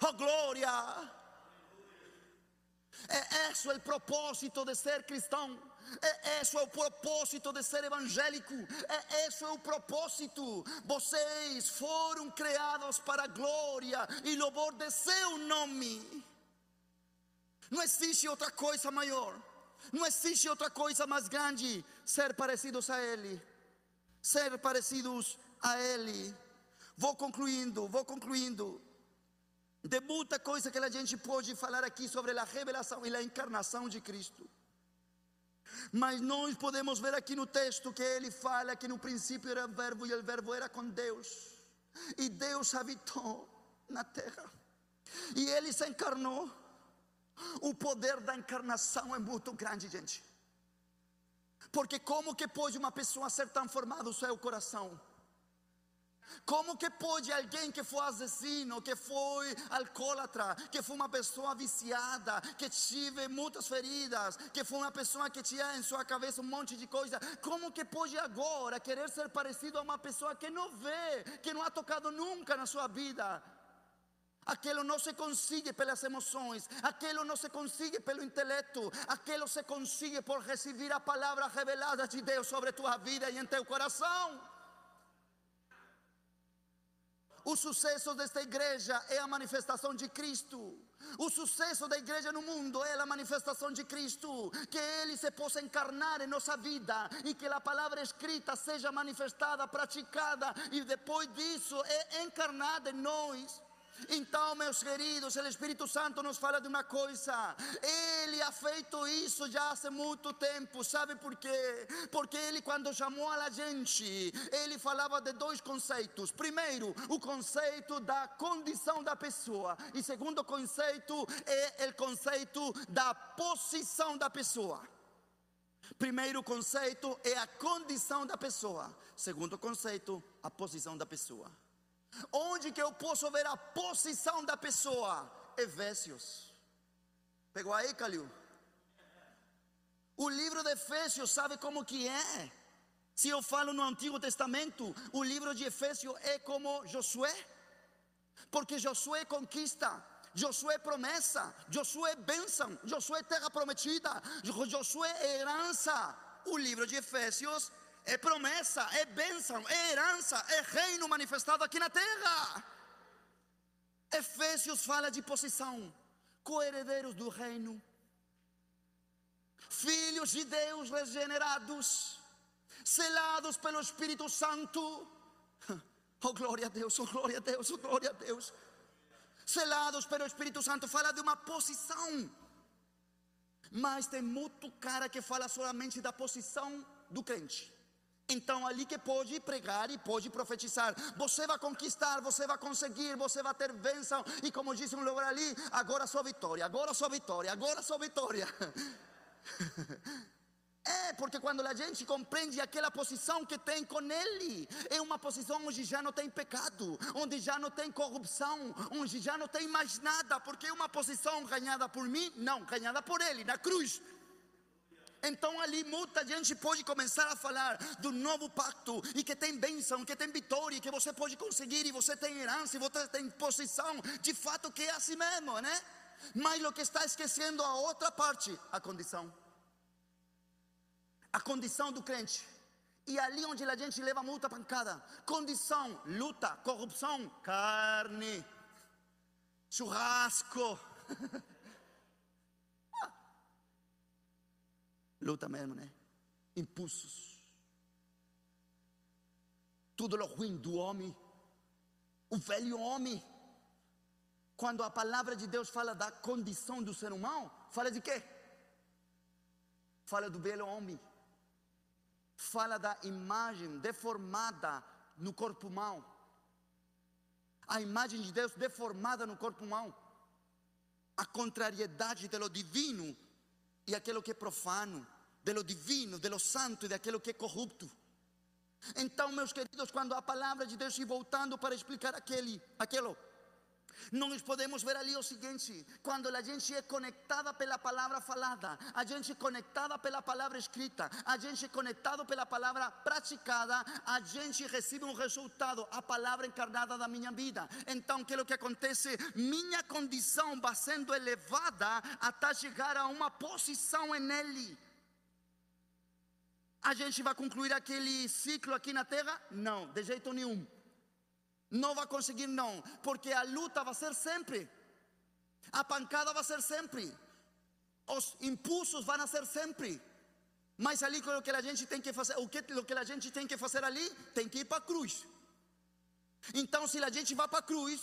A: Oh glória! É esse o propósito de ser cristão. É esse o propósito de ser evangélico. É esse o propósito. Vocês foram criados para a glória e louvor de seu nome. Não existe outra coisa maior. Não existe outra coisa mais grande ser parecidos a Ele. Ser parecidos a Ele. Vou concluindo, vou concluindo. De muita coisa que a gente pode falar aqui sobre a revelação e a encarnação de Cristo. Mas nós podemos ver aqui no texto que ele fala que no princípio era o Verbo e o Verbo era com Deus. E Deus habitou na terra. E ele se encarnou. O poder da encarnação é muito grande, gente. Porque como que pode uma pessoa ser transformada o seu coração? Como que pode alguém que foi assassino, que foi alcoólatra, que foi uma pessoa viciada, que tive muitas feridas, que foi uma pessoa que tinha em sua cabeça um monte de coisa, como que pode agora querer ser parecido a uma pessoa que não vê, que não ha tocado nunca na sua vida? Aquilo não se consegue pelas emoções, aquilo não se consegue pelo intelecto, aquilo se consegue por receber a palavra revelada de Deus sobre tua vida e em teu coração. O sucesso desta igreja é a manifestação de Cristo. O sucesso da igreja no mundo é a manifestação de Cristo. Que Ele se possa encarnar em nossa vida e que a palavra escrita seja manifestada, praticada e depois disso é encarnada em nós. Então, meus queridos, o Espírito Santo nos fala de uma coisa: Ele ha feito isso já há muito tempo, sabe por quê? Porque Ele, quando chamou a gente, Ele falava de dois conceitos. Primeiro, o conceito da condição da pessoa, e segundo conceito é o conceito da posição da pessoa. Primeiro conceito é a condição da pessoa, segundo conceito, a posição da pessoa. Onde que eu posso ver a posição da pessoa? Efésios. Pegou aí, Calil? O livro de Efésios, sabe como que é? Se eu falo no Antigo Testamento, o livro de Efésios é como Josué. Porque Josué conquista, Josué promessa, Josué bênção, Josué terra prometida, Josué herança. O livro de Efésios é promessa, é bênção, é herança, é reino manifestado aqui na terra. Efésios fala de posição, coeredeiros do reino, filhos de Deus regenerados, selados pelo Espírito Santo. [LAUGHS] Oh glória a Deus, oh glória a Deus, oh glória a Deus. Selados pelo Espírito Santo, fala de uma posição. Mas tem muito cara que fala solamente da posição do crente. Então, ali que pode pregar e pode profetizar. Você vai conquistar, você vai conseguir, você vai ter bênção. E como disse um lugar ali, agora sua vitória, agora sua vitória, agora sua vitória. [LAUGHS] É, porque quando a gente compreende aquela posição que tem com Ele, é uma posição onde já não tem pecado, onde já não tem corrupção, onde já não tem mais nada, porque é uma posição ganhada por mim, não, ganhada por Ele, na cruz. Então ali muita gente pode começar a falar do novo pacto e que tem bênção, que tem vitória, que você pode conseguir e você tem herança e você tem posição. De fato que é assim mesmo, né? Mas o que está esquecendo a outra parte, a condição. A condição do crente. E ali onde a gente leva muita pancada, condição, luta, corrupção, carne, churrasco. [LAUGHS] luta mesmo, né? Impulsos. Tudo o ruim do homem, o velho homem. Quando a palavra de Deus fala da condição do ser humano, fala de quê? Fala do velho homem. fala da imagem deformada no corpo humano. A imagem de Deus deformada no corpo humano. A contrariedade de lo divino e aquilo que é profano, de lo divino, de lo santo e daquilo que é corrupto. Então, meus queridos, quando a palavra de Deus, e voltando para explicar aquele, aquilo, nós podemos ver ali o seguinte: quando a gente é conectada pela palavra falada, a gente é conectada pela palavra escrita, a gente é conectado pela palavra praticada, a gente recebe um resultado, a palavra encarnada da minha vida. Então, que é o que acontece? Minha condição vai sendo elevada até chegar a uma posição nele. A gente vai concluir aquele ciclo aqui na terra? Não, de jeito nenhum. Não vai conseguir, não, porque a luta vai ser sempre, a pancada vai ser sempre, os impulsos vão ser sempre. Mas ali o que a gente tem que fazer, o que, o que a gente tem que fazer ali, tem que ir para a cruz. Então, se a gente vai para a cruz,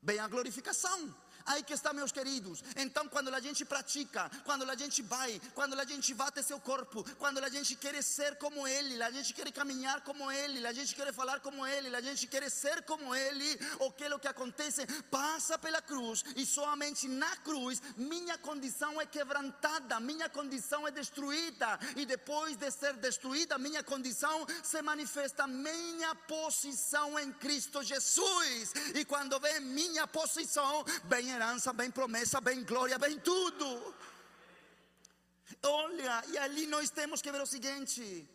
A: vem a glorificação. Aí que está, meus queridos. Então, quando a gente pratica, quando a gente vai, quando a gente bate seu corpo, quando a gente quer ser como Ele, a gente quer caminhar como Ele, a gente quer falar como Ele, a gente quer ser como Ele, o que é acontece? Passa pela cruz e somente na cruz minha condição é quebrantada, minha condição é destruída e depois de ser destruída, minha condição se manifesta minha posição em Cristo Jesus. E quando vem minha posição, vem herança, bem promessa, bem glória, bem tudo. Olha, e ali nós temos que ver o seguinte: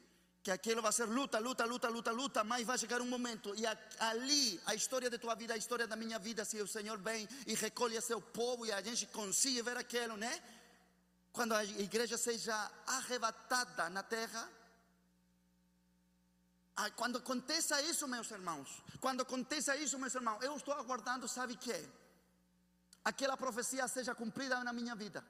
A: que aquilo vai ser luta, luta, luta, luta, luta, mas vai chegar um momento, e ali a história de tua vida, a história da minha vida, se o Senhor vem e recolhe seu povo e a gente consegue ver aquilo, né? Quando a igreja seja arrebatada na terra, quando aconteça isso, meus irmãos, quando aconteça isso, meus irmãos, eu estou aguardando, sabe o que? Aquela profecia seja cumprida na minha vida.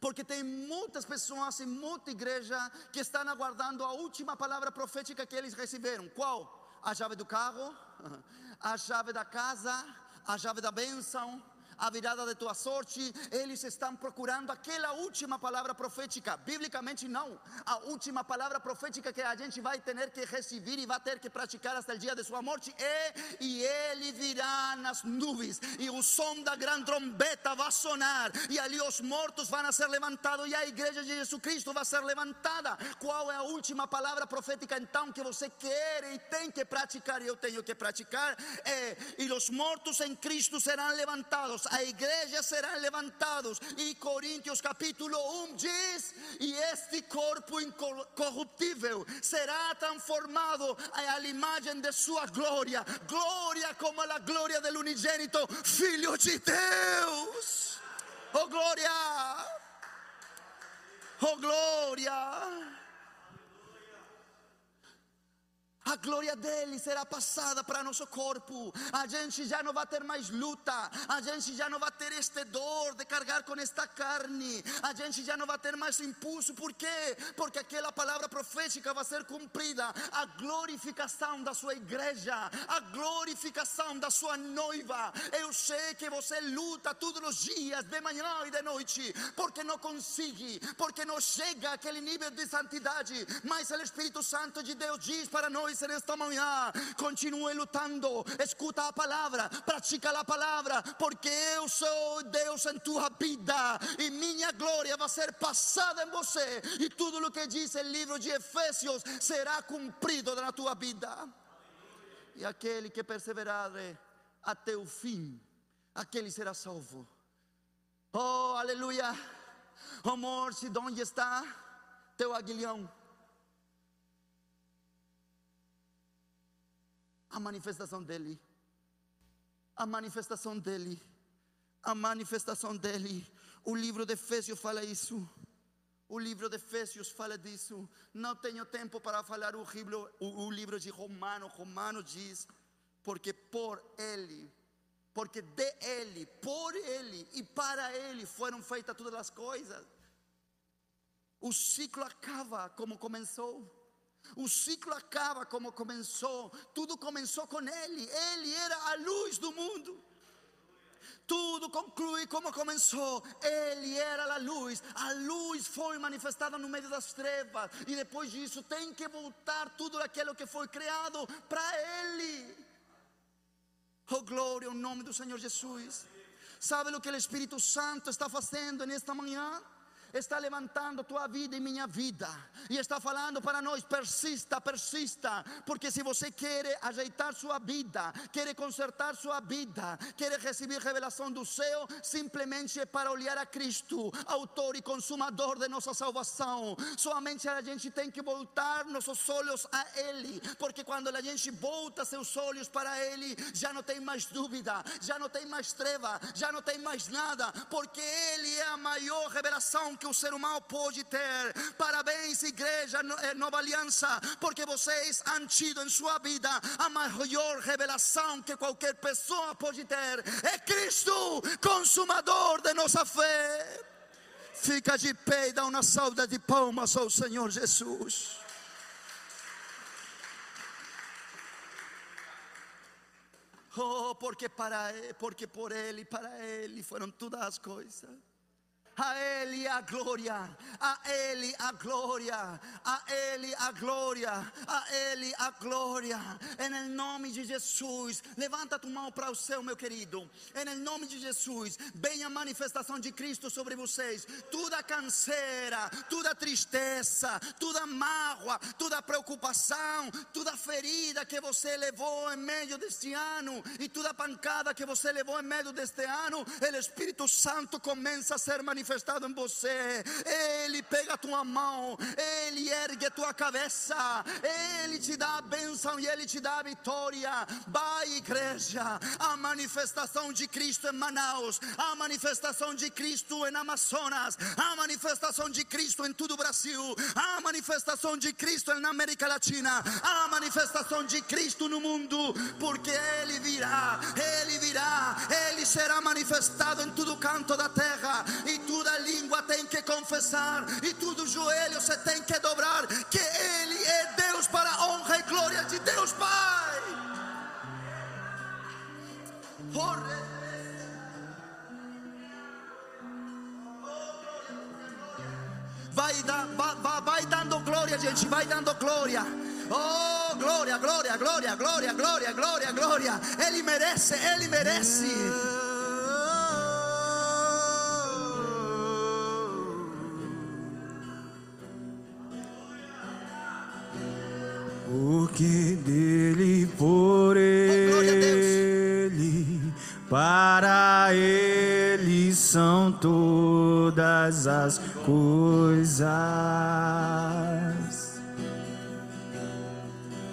A: Porque tem muitas pessoas em muita igreja que estão aguardando a última palavra profética que eles receberam. Qual? A chave do carro, [LAUGHS] a chave da casa, a chave da bênção, a virada de tua sorte, eles estão procurando aquela última palavra profética. Biblicamente, não. A última palavra profética que a gente vai ter que receber e vai ter que praticar até o dia de sua morte é: e ele virá nas nuvens, e o som da grande trombeta vai sonar, e ali os mortos vão ser levantados, e a igreja de Jesus Cristo vai ser levantada. Qual é a última palavra profética então que você quer e tem que praticar? E eu tenho que praticar: é, e os mortos em Cristo serão levantados a igreja serão levantados. E Coríntios capítulo 1 diz: E este corpo incorruptível será transformado à imagem de sua glória, glória como a glória do unigênito Filho de Deus. Oh glória! Oh glória! A glória dele será passada para nosso corpo. A gente já não vai ter mais luta. A gente já não vai ter este dor de carregar com esta carne. A gente já não vai ter mais impulso. Por quê? Porque aquela palavra profética vai ser cumprida. A glorificação da sua igreja. A glorificação da sua noiva. Eu sei que você luta todos os dias, de manhã e de noite. Porque não consegue. Porque não chega àquele nível de santidade. Mas o Espírito Santo de Deus diz para nós en esta mañana. Continue lutando, escuta a palavra, pratica a palavra, porque eu sou Deus em tua vida e minha glória vai ser passada em você. E tudo o que diz o livro de Efésios será cumprido na tua vida. E aquele que perseverar até o fim, aquele será salvo. Oh, aleluia. Oh, morte, onde está teu aguilhão? A manifestação dele. A manifestação dele. A manifestação dele. O livro de Efésios fala isso. O livro de Efésios fala disso. Não tenho tempo para falar o livro, o, o livro de Romano. Romano diz: porque por ele, porque de ele, por ele e para ele foram feitas todas as coisas. O ciclo acaba como começou. O ciclo acaba como começou. Tudo começou com Ele. Ele era a luz do mundo. tudo conclui como começou. Ele era a luz, a luz foi manifestada no meio das trevas, e depois disso tem que voltar tudo aquilo que foi criado para Ele. Oh, glória ao nome do Senhor Jesus. Sabe o que o Espírito Santo está fazendo nesta manhã? Está levantando tua vida e minha vida, e está falando para nós: persista, persista, porque se você quer ajeitar sua vida, quer consertar sua vida, quer receber revelação do céu, simplesmente é para olhar a Cristo, autor e consumador de nossa salvação. Somente a gente tem que voltar nossos olhos a Ele, porque quando a gente volta seus olhos para Ele, já não tem mais dúvida, já não tem mais treva, já não tem mais nada, porque Ele é a maior revelação que o ser humano pode ter. Parabéns, igreja eh, Nova Aliança, porque vocês han tido em sua vida a maior revelação que qualquer pessoa pode ter. É Cristo, consumador de nossa fé. Fica de pé e dá uma salva de palmas ao Senhor Jesus. Oh, porque para porque por ele para ele foram todas as coisas. A Ele a glória, a Ele a glória, a Ele a glória, a Ele a glória. Em nome de Jesus, levanta tua mão para o céu, meu querido. Em nome de Jesus, venha a manifestação de Cristo sobre vocês. Toda canseira, toda tristeza, toda mágoa, toda preocupação, toda ferida que você levou em meio deste ano e toda pancada que você levou em meio deste ano, o Espírito Santo começa a ser manifestado manifestado em você. Ele pega a tua mão, Ele ergue a tua cabeça, Ele te dá a bênção e Ele te dá a vitória. Vai, igreja, a manifestação de Cristo em Manaus, a manifestação de Cristo em Amazonas, a manifestação de Cristo em todo o Brasil, a manifestação de Cristo na América Latina, a manifestação de Cristo no mundo, porque Ele virá, Ele virá, Ele será manifestado em todo canto da terra e toda língua tem que confessar e todo joelho se tem que dobrar que Ele é Deus para a honra e glória de Deus Pai. Vai, vai, vai dando glória, gente, vai dando glória. Oh, glória, glória, glória, glória, glória, glória, glória. Ele merece, ele merece.
B: Porque dele, por ele, para ele são todas as coisas.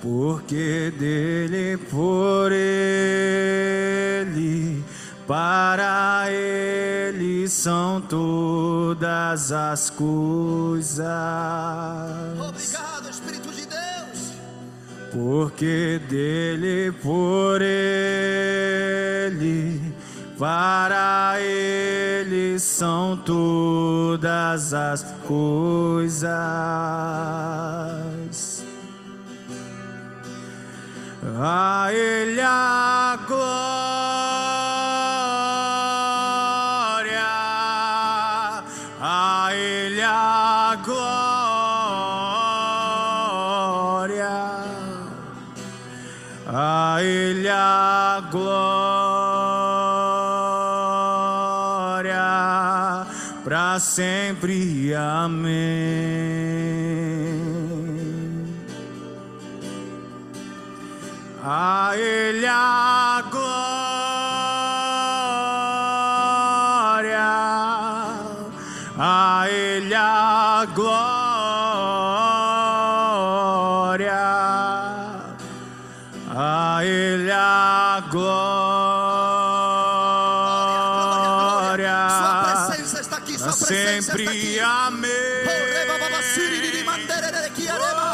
B: Porque dele, por ele, para ele são todas as coisas.
A: Obrigado,
B: porque dele, por ele, para ele são todas as coisas. A ele a glória, sempre. Amém. A Ele a glória, a Ele a glória.
A: Ki, areba.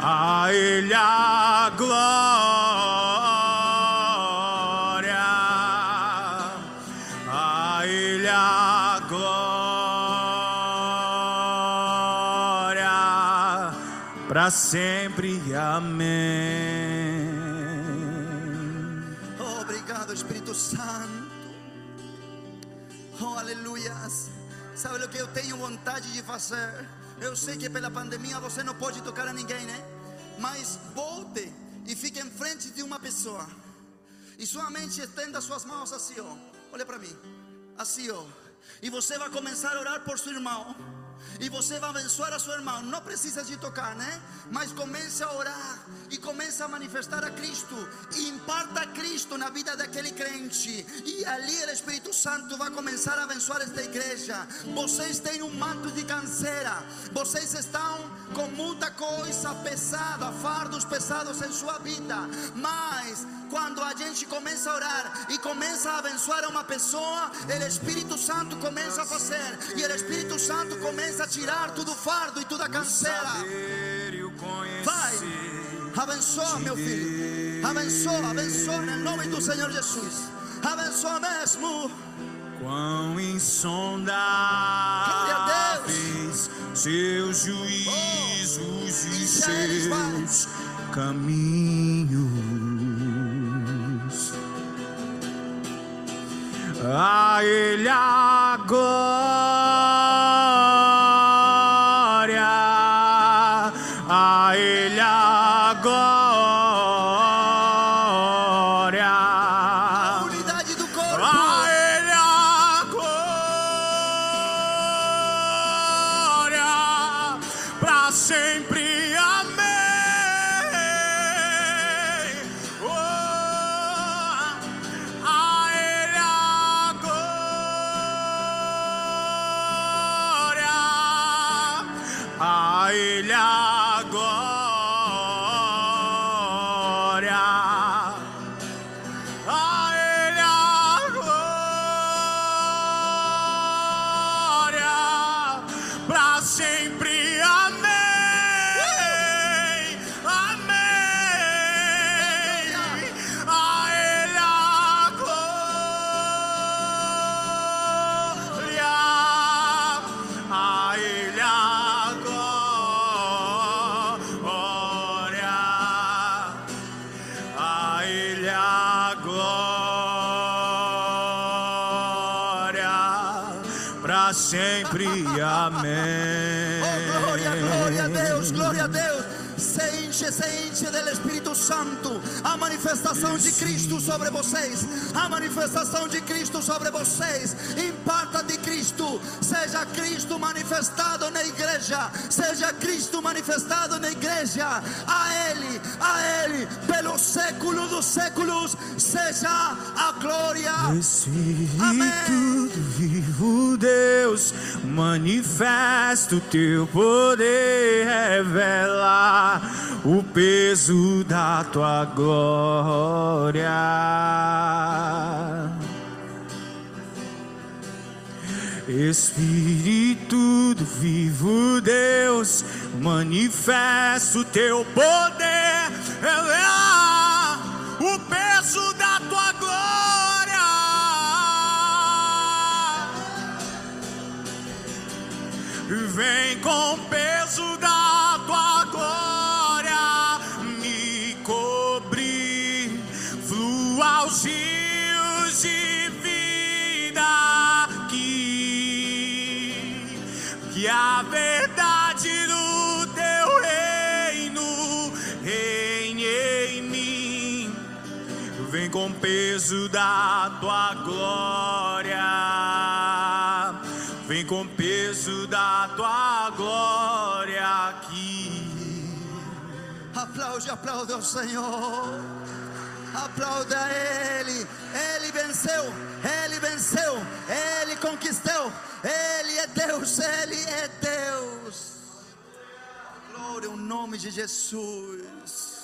B: A Ele a glória. A Ele a glória. Sempre. Amém.
A: Obrigado, Espírito Santo. Oh, aleluias. Sabe o que eu tenho vontade de fazer? Eu sei que pela pandemia você não pode tocar a ninguém, né? Mas volte e fique em frente de uma pessoa. E somente estenda suas mãos assim, ó. Olha para mim. Assim, ó. E você vai começar a orar por seu irmão. E você vai abençoar a seu irmão. Não precisa de tocar, né? Mas comece a orar e comece a manifestar a Cristo. E imparta a Cristo na vida daquele crente. E ali o Espírito Santo vai começar a abençoar esta igreja. Vocês têm um manto de canseira. Vocês estão com muita coisa pesada, fardos pesados em sua vida. Mas quando a gente começa a orar e começa a abençoar uma pessoa, o Espírito Santo começa a fazer. E o Espírito Santo começa a tirar tudo fardo e toda canseira. Vai. Abençoa, meu filho. Abençoa, abençoa em nome do Senhor Jesus. Abençoa mesmo.
B: Quão insondáveis seus juízos e
A: eles, vai.
B: seus caminhos. A Ele a
A: manifestação de Cristo sobre vocês. A manifestação de Cristo sobre vocês. Imparta de Cristo. Seja Cristo manifestado na igreja. Seja Cristo manifestado na igreja. A Ele, a Ele, pelo século dos séculos. Seja a glória.
B: Espírito
A: Amém.
B: vivo Deus, manifesta o teu poder, revela o peso da tua glória. Espírito do vivo Deus, manifesta o teu poder, revela o peso da tua glória. Vem com peso peso da tua glória. Vem com o peso da tua glória aqui.
A: Aplaude, aplaude ao Senhor. Aplaude a Ele. Ele venceu. Ele venceu. Ele conquistou. Ele é Deus. Ele é Deus. Glória ao nome de Jesus.